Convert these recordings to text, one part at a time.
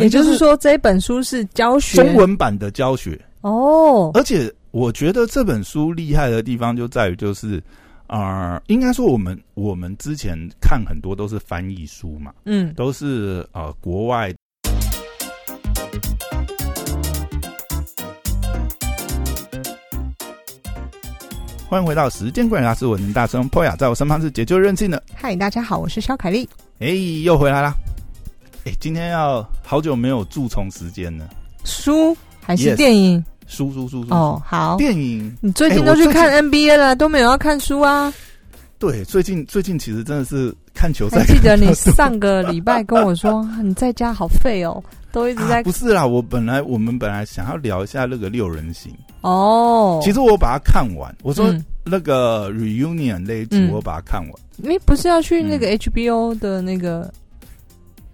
也就是说，这本书是教学中文版的教学哦。而且我觉得这本书厉害的地方就在于，就是啊，应该说我们我们之前看很多都是翻译书嘛，嗯，都是呃国外。欢迎回到时间观察师，我是大声 Poya，在我身旁是解救任性的。嗨，大家好，我是肖凯丽。哎，又回来啦！哎，今天要好久没有蛀虫时间了。书还是电影？书书书书哦，好。电影，你最近都去看 NBA 了，都没有要看书啊？对，最近最近其实真的是看球赛。记得你上个礼拜跟我说 你在家好废哦，都一直在。不是啦，我本来我们本来想要聊一下那个六人行哦。其实我把它看完，我说那个 reunion 那一集我把它看完。你不是要去那个 HBO 的那个？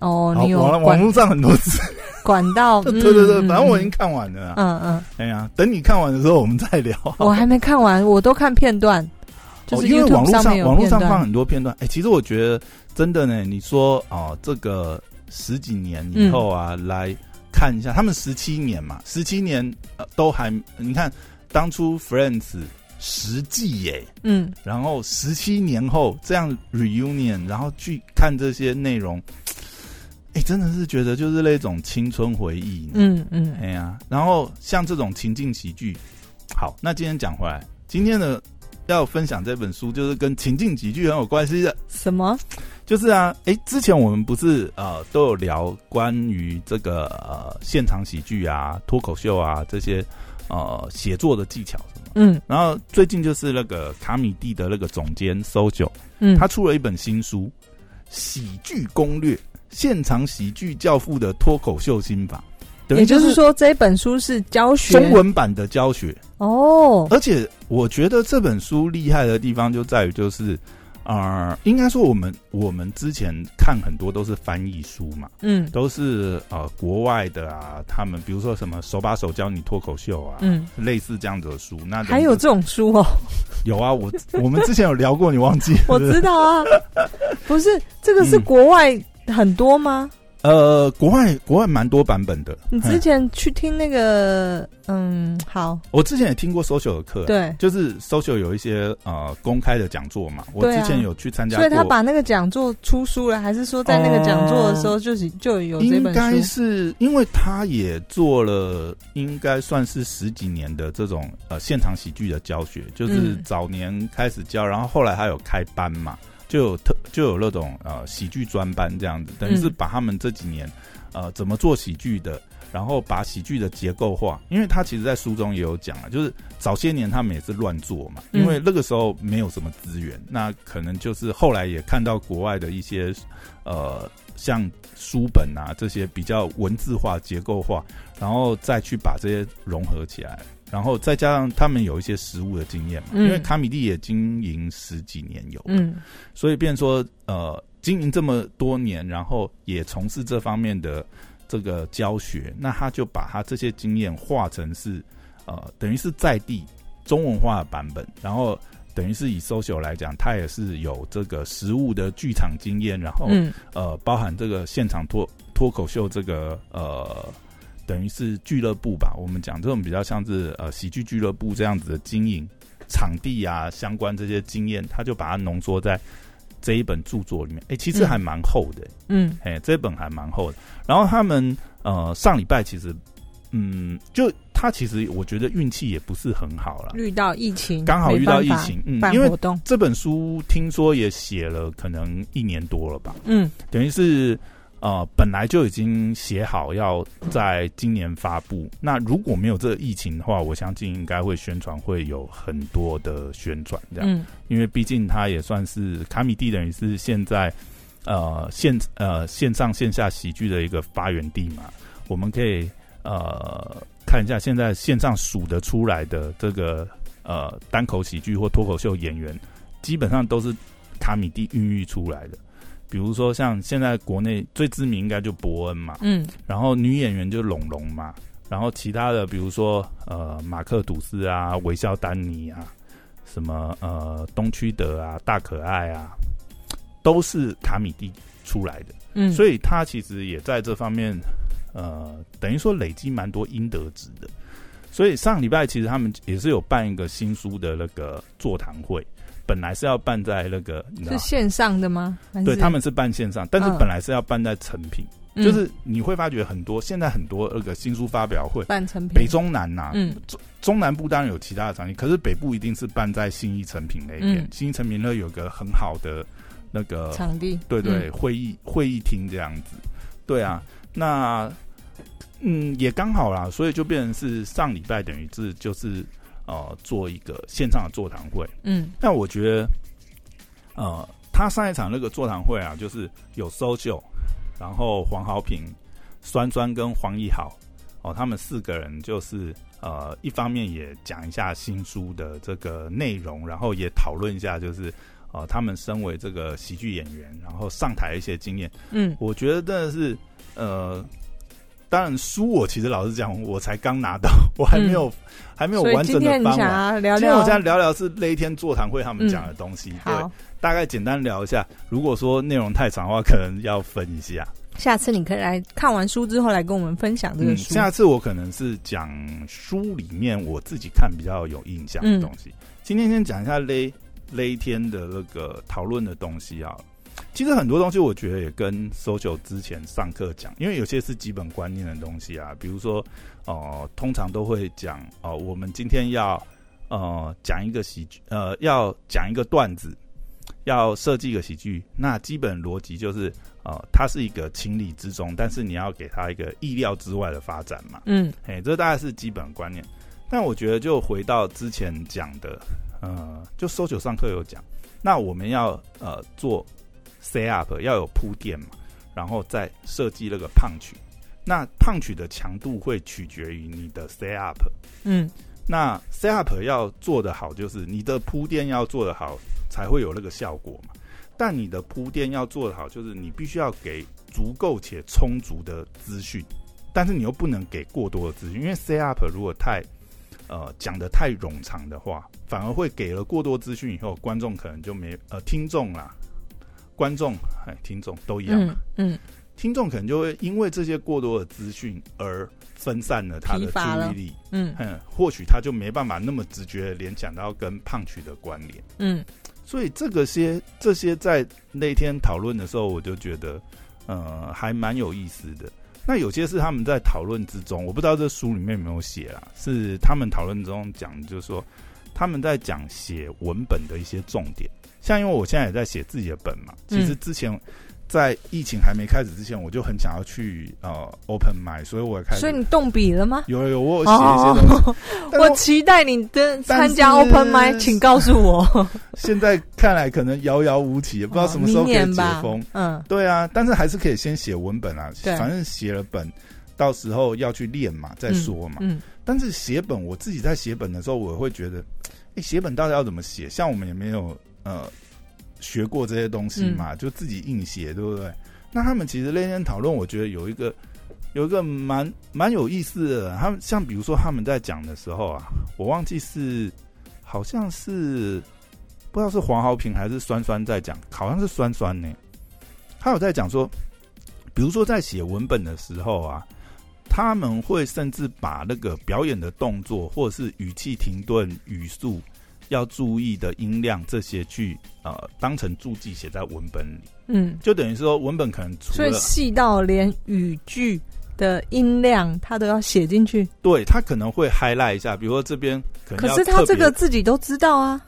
哦，你有网网络上很多次 管道。对对对，反正我已经看完了。嗯嗯。哎呀，等你看完的时候我们再聊。我还没看完，我都看片段。就是因为网络上网络上放很多片段。哎，其实我觉得真的呢，你说哦，这个十几年以后啊，来看一下他们十七年嘛，十七年都还你看当初 Friends 实际耶，嗯，然后十七年后这样 reunion，然后去看这些内容，哎，真的是觉得就是那种青春回忆，嗯嗯，哎呀，然后像这种情境喜剧，好，那今天讲回来，今天的。要分享这本书，就是跟情境喜剧很有关系的。什么？就是啊，哎，之前我们不是呃都有聊关于这个呃现场喜剧啊、脱口秀啊这些呃写作的技巧什么？嗯。然后最近就是那个卡米蒂的那个总监搜九，嗯，他出了一本新书《喜剧攻略：现场喜剧教父的脱口秀心法》。也就是说，这本书是教学中文版的教学哦。而且我觉得这本书厉害的地方就在于，就是啊，应该说我们我们之前看很多都是翻译书嘛，嗯，都是呃国外的啊，他们比如说什么手把手教你脱口秀啊，嗯，类似这样子的书。那还有这种书哦？有啊，我 我们之前有聊过，你忘记？我知道啊，不是这个是国外很多吗？呃，国外国外蛮多版本的。你之前去听那个，嗯，好，我之前也听过 social 的课，对，就是 social 有一些呃公开的讲座嘛，我之前有去参加，所以他把那个讲座出书了，还是说在那个讲座的时候就是就有这本书？应该是因为他也做了，应该算是十几年的这种呃现场喜剧的教学，就是早年开始教，然后后来他有开班嘛。就有特就有那种呃喜剧专班这样子，等于是把他们这几年呃怎么做喜剧的，然后把喜剧的结构化，因为他其实在书中也有讲啊，就是早些年他们也是乱做嘛，因为那个时候没有什么资源，那可能就是后来也看到国外的一些呃像书本啊这些比较文字化结构化，然后再去把这些融合起来。然后再加上他们有一些实物的经验嘛，因为卡米蒂也经营十几年有，嗯，所以变说呃经营这么多年，然后也从事这方面的这个教学，那他就把他这些经验化成是呃等于是在地中文化的版本，然后等于是以 social 来讲，他也是有这个实物的剧场经验，然后呃包含这个现场脱脱口秀这个呃。等于是俱乐部吧，我们讲这种比较像是呃喜剧俱乐部这样子的经营场地啊，相关这些经验，他就把它浓缩在这一本著作里面。哎，其实还蛮厚的，嗯，哎，这本还蛮厚的。然后他们呃上礼拜其实，嗯，就他其实我觉得运气也不是很好了，遇到疫情，刚好遇到疫情，嗯，因为这本书听说也写了可能一年多了吧，嗯，等于是。呃，本来就已经写好要在今年发布。那如果没有这个疫情的话，我相信应该会宣传会有很多的宣传这样。嗯，因为毕竟它也算是卡米蒂，等于是现在呃线呃线上线下喜剧的一个发源地嘛。我们可以呃看一下现在线上数得出来的这个呃单口喜剧或脱口秀演员，基本上都是卡米蒂孕育出来的。比如说像现在国内最知名应该就伯恩嘛，嗯，然后女演员就龙龙嘛，然后其他的比如说呃马克吐斯啊、微笑丹尼啊，什么呃东区德啊、大可爱啊，都是卡米蒂出来的，嗯，所以他其实也在这方面呃，等于说累积蛮多应得值的。所以上礼拜其实他们也是有办一个新书的那个座谈会，本来是要办在那个，是线上的吗？对，他们是办线上，但是本来是要办在成品，就是你会发觉很多现在很多那个新书发表会办成品，北中南呐，嗯，中中南部当然有其他的场地，可是北部一定是办在新义成品那边，新义成品那有个很好的那个场地，对对，会议会议厅这样子，对啊，那。嗯，也刚好啦，所以就变成是上礼拜等于是就是呃做一个线上的座谈会。嗯，那我觉得呃，他上一场那个座谈会啊，就是有搜秀，然后黄豪平、酸酸跟黄义豪哦，他们四个人就是呃，一方面也讲一下新书的这个内容，然后也讨论一下就是呃，他们身为这个喜剧演员，然后上台一些经验。嗯，我觉得真的是呃。当然，书我其实老实讲，我才刚拿到，我还没有还没有完整的翻完。今天我想聊聊是那一天座谈会他们讲的东西，对，大概简单聊一下。如果说内容太长的话，可能要分一下。下次你可以来看完书之后来跟我们分享这个书。下次我可能是讲书里面我自己看比较有印象的东西。今天先讲一下勒那一天的那个讨论的东西啊。其实很多东西，我觉得也跟 social 之前上课讲，因为有些是基本观念的东西啊，比如说，哦，通常都会讲，哦，我们今天要，呃，讲一个喜剧，呃，要讲一个段子，要设计一个喜剧，那基本逻辑就是，呃，它是一个情理之中，但是你要给它一个意料之外的发展嘛，嗯，哎，这大概是基本观念。但我觉得就回到之前讲的，呃，就 social 上课有讲，那我们要呃做。Set up 要有铺垫嘛，然后再设计那个胖曲。那胖曲的强度会取决于你的 set up。嗯，那 set up 要做得好，就是你的铺垫要做得好，才会有那个效果嘛。但你的铺垫要做得好，就是你必须要给足够且充足的资讯，但是你又不能给过多的资讯，因为 set up 如果太呃讲的太冗长的话，反而会给了过多资讯以后，观众可能就没呃听众啦。观众、哎，听众都一样嘛。嗯，听众可能就会因为这些过多的资讯而分散了他的注意力。嗯，或许他就没办法那么直觉联想到跟胖曲的关联。嗯，所以这个些这些在那天讨论的时候，我就觉得呃还蛮有意思的。那有些是他们在讨论之中，我不知道这书里面有没有写啊，是他们讨论中讲，就是说他们在讲写文本的一些重点。像因为我现在也在写自己的本嘛，其实之前在疫情还没开始之前，我就很想要去呃 open m y，所以我开始。所以你动笔了吗？有有，我写一些东西。我期待你的参加 open 麦，请告诉我。现在看来可能遥遥无期，也不知道什么时候可以解封。嗯，对啊，但是还是可以先写文本啊。反正写了本，到时候要去练嘛，再说嘛。嗯。但是写本，我自己在写本的时候，我会觉得，哎，写本到底要怎么写？像我们也没有。呃，学过这些东西嘛，就自己硬写，对不对？那他们其实那天讨论，我觉得有一个有一个蛮蛮有意思的。他们像比如说他们在讲的时候啊，我忘记是好像是不知道是黄豪平还是酸酸在讲，好像是酸酸呢。他有在讲说，比如说在写文本的时候啊，他们会甚至把那个表演的动作或者是语气停顿、语速。要注意的音量这些去呃当成注记写在文本里，嗯，就等于说文本可能所以细到连语句的音量他都要写进去，对他可能会 highlight 一下，比如说这边可是他这个自己都知道啊，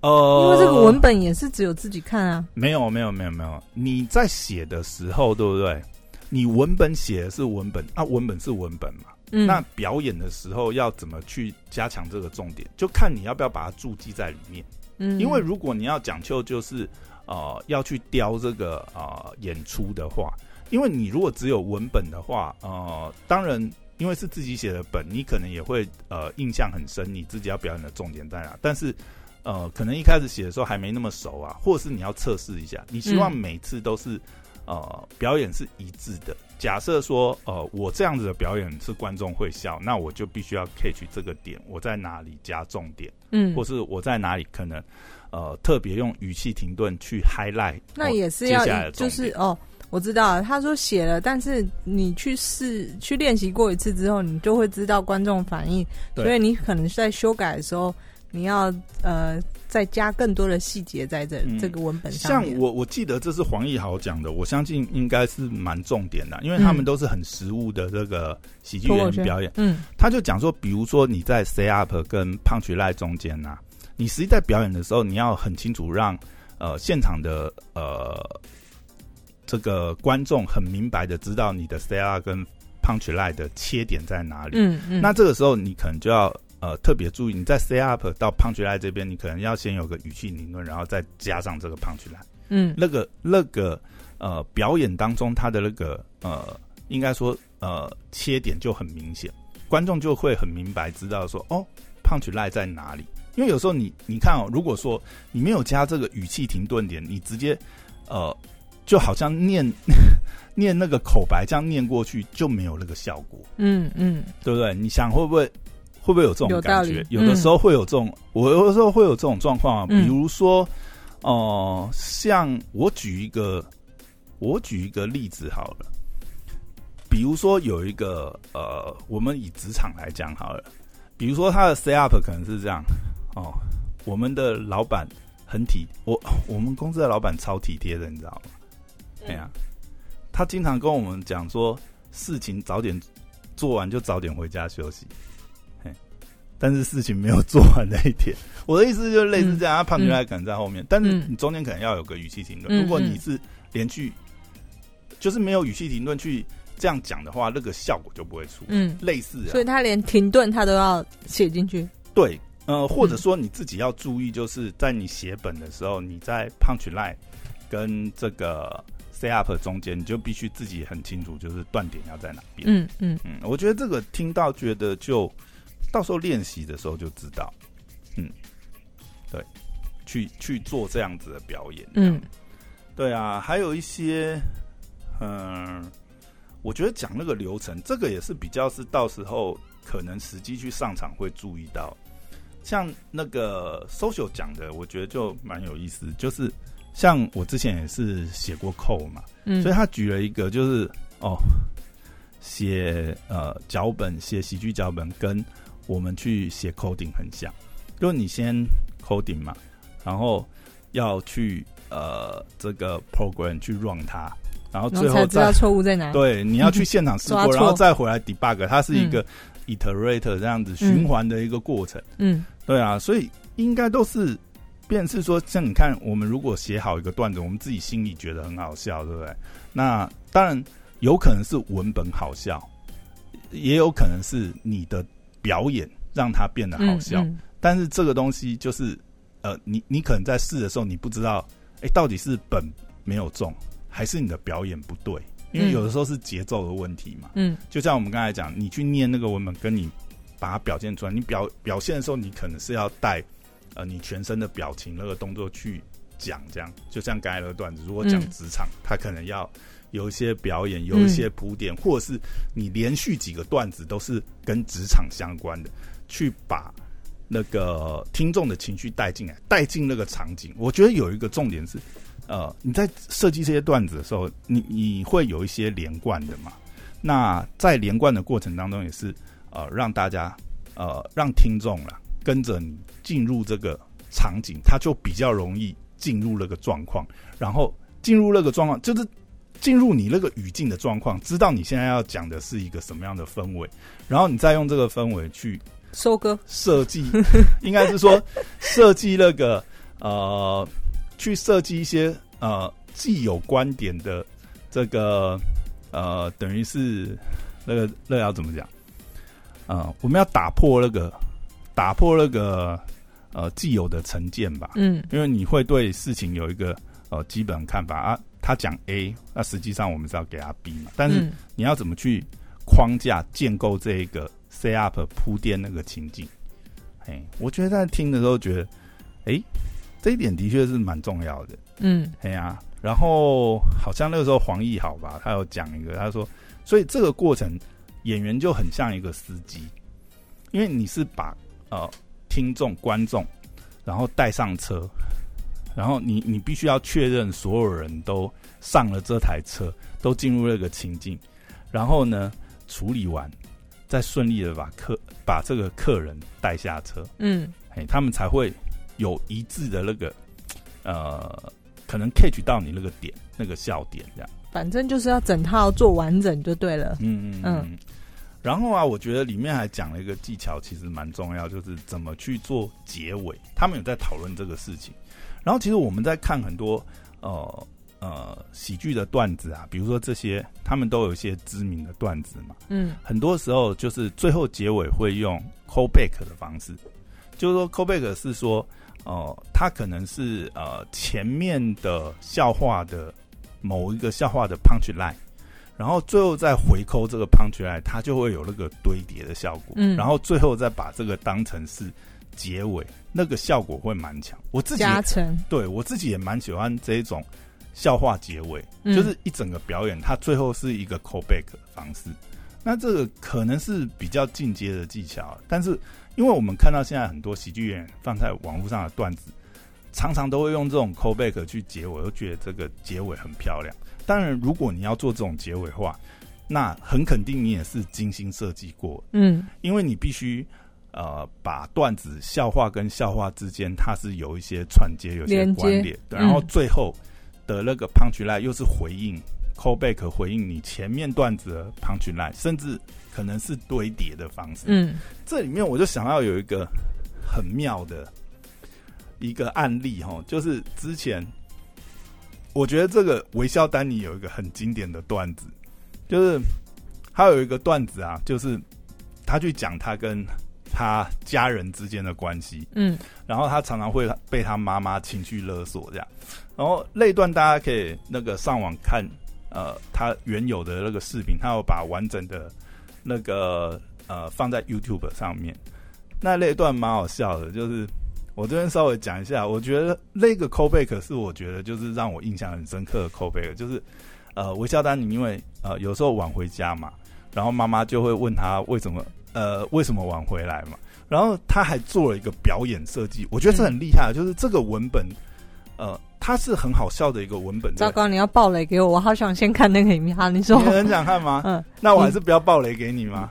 呃，因为这个文本也是只有自己看啊，没有没有没有没有，你在写的时候对不对？你文本写的是文本啊，文本是文本嘛。那表演的时候要怎么去加强这个重点，就看你要不要把它注记在里面。嗯，因为如果你要讲究就是呃要去雕这个呃演出的话，因为你如果只有文本的话，呃，当然因为是自己写的本，你可能也会呃印象很深，你自己要表演的重点在哪。但是呃，可能一开始写的时候还没那么熟啊，或者是你要测试一下，你希望每次都是呃表演是一致的。假设说，呃，我这样子的表演是观众会笑，那我就必须要 catch 这个点，我在哪里加重点，嗯，或是我在哪里可能，呃，特别用语气停顿去 highlight，那也是要就是哦，我知道，他说写了，但是你去试去练习过一次之后，你就会知道观众反应，所以你可能在修改的时候，你要呃再加更多的细节在这这个文本上像我我记得这是黄奕豪讲的，我相信应该是蛮重点的，因为他们都是很实物的这个喜剧演员表演。嗯，他就讲说，比如说你在 say up 跟 punch line 中间呐，你实际在表演的时候，你要很清楚让呃现场的呃。这个观众很明白的知道你的 say up 跟 punch line 的切点在哪里。嗯嗯。那这个时候你可能就要呃特别注意，你在 stay up 到 punch line 这边，你可能要先有个语气理论，然后再加上这个 punch line。嗯。那个那个呃表演当中，他的那个呃应该说呃切点就很明显，观众就会很明白知道说哦 punch line 在哪里。因为有时候你你看哦，如果说你没有加这个语气停顿点，你直接呃。就好像念 念那个口白，这样念过去就没有那个效果。嗯嗯，对不对？你想会不会会不会有这种感觉？有的时候会有这种，我有的时候会有这种状况啊。比如说，哦，像我举一个，我举一个例子好了。比如说有一个呃，我们以职场来讲好了。比如说他的 set up 可能是这样哦，我们的老板很体，我我们公司的老板超体贴的，你知道吗？哎呀，他经常跟我们讲说，事情早点做完就早点回家休息。嘿，但是事情没有做完那一天，我的意思就是类似这样，他胖出来可能在后面，但是你中间可能要有个语气停顿。如果你是连续，就是没有语气停顿去这样讲的话，那个效果就不会出。嗯，类似，所以他连停顿他都要写进去。对，呃，或者说你自己要注意，就是在你写本的时候，你在 punch line 跟这个。set up 中间你就必须自己很清楚，就是断点要在哪边。嗯嗯嗯，我觉得这个听到觉得就到时候练习的时候就知道。嗯，对，去去做这样子的表演。嗯，对啊，还有一些，嗯，我觉得讲那个流程，这个也是比较是到时候可能实际去上场会注意到。像那个 social 讲的，我觉得就蛮有意思，就是。像我之前也是写过扣嘛，所以他举了一个，就是哦，写呃脚本，写喜剧脚本，跟我们去写 coding 很像，就你先 coding 嘛，然后要去呃这个 program 去 run 它，然后最后知道错误在哪，对，你要去现场试过，然后再回来 debug，它是一个 iterator 这样子循环的一个过程，嗯，对啊，所以应该都是。便是说，像你看，我们如果写好一个段子，我们自己心里觉得很好笑，对不对？那当然有可能是文本好笑，也有可能是你的表演让它变得好笑。但是这个东西就是，呃，你你可能在试的时候，你不知道，哎，到底是本没有中，还是你的表演不对？因为有的时候是节奏的问题嘛。嗯，就像我们刚才讲，你去念那个文本，跟你把它表现出来，你表表现的时候，你可能是要带。呃，你全身的表情那个动作去讲，这样就像刚才那个段子，如果讲职场，他可能要有一些表演，有一些铺垫，或者是你连续几个段子都是跟职场相关的，去把那个听众的情绪带进来，带进那个场景。我觉得有一个重点是，呃，你在设计这些段子的时候，你你会有一些连贯的嘛？那在连贯的过程当中，也是呃让大家呃让听众啦。跟着你进入这个场景，他就比较容易进入那个状况，然后进入那个状况，就是进入你那个语境的状况，知道你现在要讲的是一个什么样的氛围，然后你再用这个氛围去收割设计，应该是说设计那个呃，去设计一些呃既有观点的这个呃，等于是那个那要怎么讲啊？我们要打破那个。打破那个呃既有的成见吧，嗯，因为你会对事情有一个呃基本看法啊。他讲 A，那实际上我们是要给他 B 嘛。但是你要怎么去框架建构这一个 set up 铺垫那个情境？哎，我觉得在听的时候觉得，哎，这一点的确是蛮重要的。嗯，哎呀，然后好像那个时候黄奕好吧，他有讲一个，他说，所以这个过程演员就很像一个司机，因为你是把呃，听众、观众，然后带上车，然后你你必须要确认所有人都上了这台车，都进入那个情境，然后呢处理完，再顺利的把客把这个客人带下车，嗯，哎，他们才会有一致的那个呃，可能 catch 到你那个点那个笑点这样。反正就是要整套做完整就对了。嗯嗯嗯。然后啊，我觉得里面还讲了一个技巧，其实蛮重要，就是怎么去做结尾。他们有在讨论这个事情。然后，其实我们在看很多呃呃喜剧的段子啊，比如说这些，他们都有一些知名的段子嘛。嗯。很多时候就是最后结尾会用 callback 的方式，就是说 callback 是说，哦，他可能是呃前面的笑话的某一个笑话的 punch line，然后最后再回扣这个 punch line，它就会有那个堆叠的效果。嗯。然后最后再把这个当成是。结尾那个效果会蛮强，我自己加成，对我自己也蛮喜欢这一种笑话结尾，就是一整个表演，它最后是一个 callback 方式。那这个可能是比较进阶的技巧，但是因为我们看到现在很多喜剧演员放在网络上的段子，常常都会用这种 callback 去结尾，我觉得这个结尾很漂亮。当然，如果你要做这种结尾的话，那很肯定你也是精心设计过，嗯，因为你必须。呃，把段子笑话跟笑话之间，它是有一些串接，有些关联。然后最后的那个 punch line 又是回应 callback，回应你前面段子的 punch line，甚至可能是堆叠的方式。嗯，这里面我就想要有一个很妙的一个案例哈，就是之前我觉得这个微笑丹尼有一个很经典的段子，就是他有一个段子啊，就是他去讲他跟他家人之间的关系，嗯，然后他常常会被他妈妈情绪勒索这样，然后那段大家可以那个上网看，呃，他原有的那个视频，他有把完整的那个呃放在 YouTube 上面。那那段蛮好笑的，就是我这边稍微讲一下，我觉得那个 callback 是我觉得就是让我印象很深刻的 callback，就是呃，微笑丹尼因为呃有时候晚回家嘛，然后妈妈就会问他为什么。呃，为什么晚回来嘛？然后他还做了一个表演设计，我觉得是很厉害。就是这个文本，呃，它是很好笑的一个文本。糟糕，你要爆雷给我，我好想先看那个影片。你说你很想看吗？嗯，那我还是不要爆雷给你吗？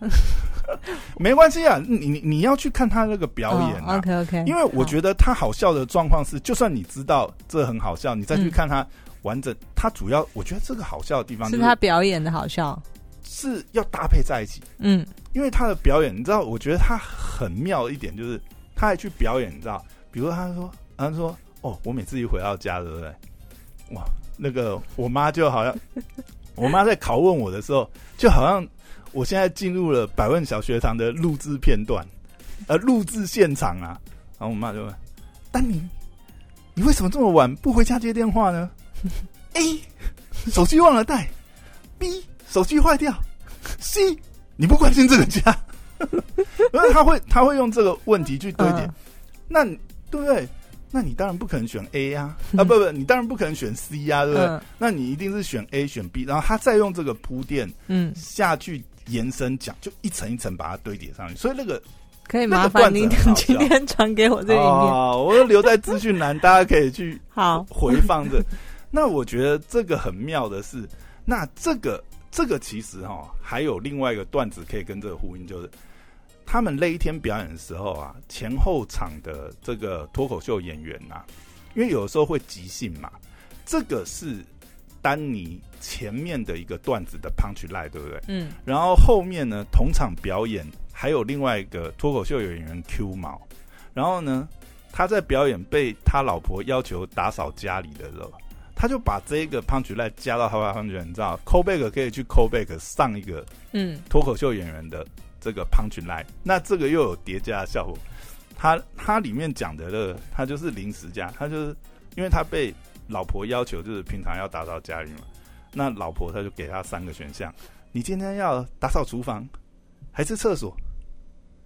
没关系啊，你你你要去看他那个表演。OK OK，因为我觉得他好笑的状况是，就算你知道这很好笑，你再去看他完整，他主要我觉得这个好笑的地方是他表演的好笑。是要搭配在一起，嗯，因为他的表演，你知道，我觉得他很妙的一点就是，他还去表演，你知道，比如他说，他说，哦，我每次一回到家，对不对？哇，那个我妈就好像，我妈在拷问我的时候，就好像我现在进入了百万小学堂的录制片段，呃，录制现场啊。然后我妈就问：“丹尼，你为什么这么晚不回家接电话呢？”A，手机忘了带。B。手机坏掉，C，你不关心这个家，因为他会他会用这个问题去堆叠，那对不对？那你当然不可能选 A 呀，啊不不，你当然不可能选 C 呀，对不对？那你一定是选 A 选 B，然后他再用这个铺垫，嗯，下去延伸讲，就一层一层把它堆叠上去，所以那个可以麻烦您今天传给我这一面，我留在资讯栏，大家可以去好回放着。那我觉得这个很妙的是，那这个。这个其实哈还有另外一个段子可以跟这个呼应，就是他们那一天表演的时候啊，前后场的这个脱口秀演员呐，因为有的时候会即兴嘛，这个是丹尼前面的一个段子的 punch line，对不对？嗯。然后后面呢，同场表演还有另外一个脱口秀演员 Q 毛，然后呢，他在表演被他老婆要求打扫家里的时候。他就把这个 punch line 加到他的 punch line，你知道，callback 可以去 callback 上一个嗯脱口秀演员的这个 punch line，那这个又有叠加的效果。他他里面讲的个，他就是临时加，他就是因为他被老婆要求，就是平常要打扫家里嘛，那老婆他就给他三个选项：你今天要打扫厨房，还是厕所，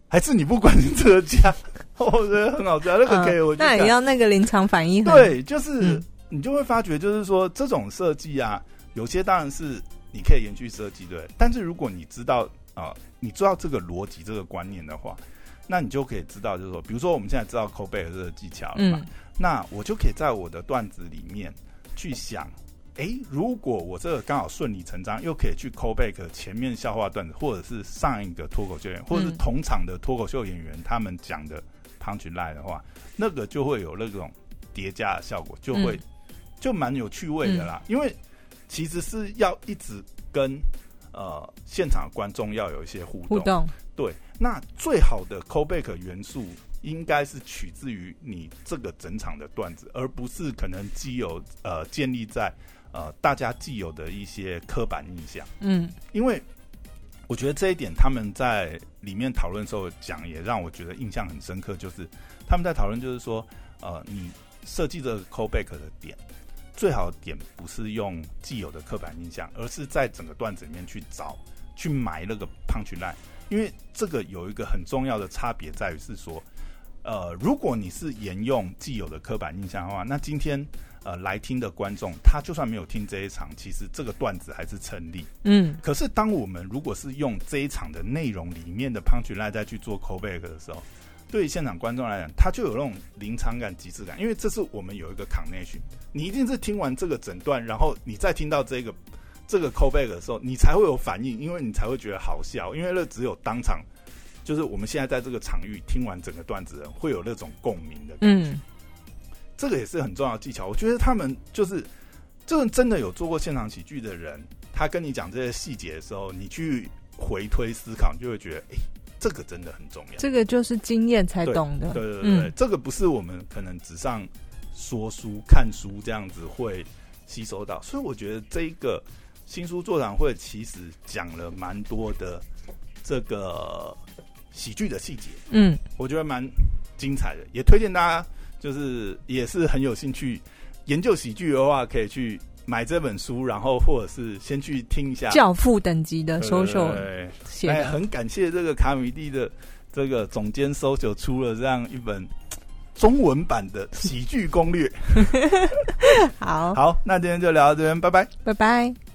还是你不管你这个家？我觉得很好笑，那个可以，我那也要那个临场反应，对，就是。你就会发觉，就是说这种设计啊，有些当然是你可以延续设计对，但是如果你知道啊，你知道这个逻辑、这个观念的话，那你就可以知道，就是说，比如说我们现在知道 callback 这个技巧了嘛，那我就可以在我的段子里面去想。哎，如果我这个刚好顺理成章，又可以去 callback 前面笑话段子，或者是上一个脱口秀演员，或者是同场的脱口秀演员他们讲的 punch line 的话，那个就会有那种叠加的效果，就会就蛮有趣味的啦。因为其实是要一直跟呃现场观众要有一些互动，对。那最好的 callback 元素应该是取自于你这个整场的段子，而不是可能既有呃建立在。呃，大家既有的一些刻板印象，嗯，因为我觉得这一点他们在里面讨论时候讲，也让我觉得印象很深刻。就是他们在讨论，就是说，呃，你设计这个 callback 的点，最好的点不是用既有的刻板印象，而是在整个段子里面去找、去埋那个 punch line。因为这个有一个很重要的差别在于是说，呃，如果你是沿用既有的刻板印象的话，那今天。呃，来听的观众，他就算没有听这一场，其实这个段子还是成立。嗯，可是当我们如果是用这一场的内容里面的 punch line 再去做 callback 的时候，对于现场观众来讲，他就有那种临场感、即视感，因为这是我们有一个 connection。你一定是听完这个整段，然后你再听到这个这个 callback 的时候，你才会有反应，因为你才会觉得好笑，因为那只有当场，就是我们现在在这个场域听完整个段子人会有那种共鸣的感觉。这个也是很重要的技巧。我觉得他们就是，这个真的有做过现场喜剧的人，他跟你讲这些细节的时候，你去回推思考，你就会觉得，哎，这个真的很重要。这个就是经验才懂的。对对对，这个不是我们可能纸上说书、看书这样子会吸收到。所以我觉得这一个新书座谈会其实讲了蛮多的这个喜剧的细节。嗯，我觉得蛮精彩的，也推荐大家。就是也是很有兴趣研究喜剧的话，可以去买这本书，然后或者是先去听一下教父等级的 social 写哎，很感谢这个卡米蒂的这个总监 social 出了这样一本中文版的喜剧攻略。好好，那今天就聊到这边，拜拜，拜拜。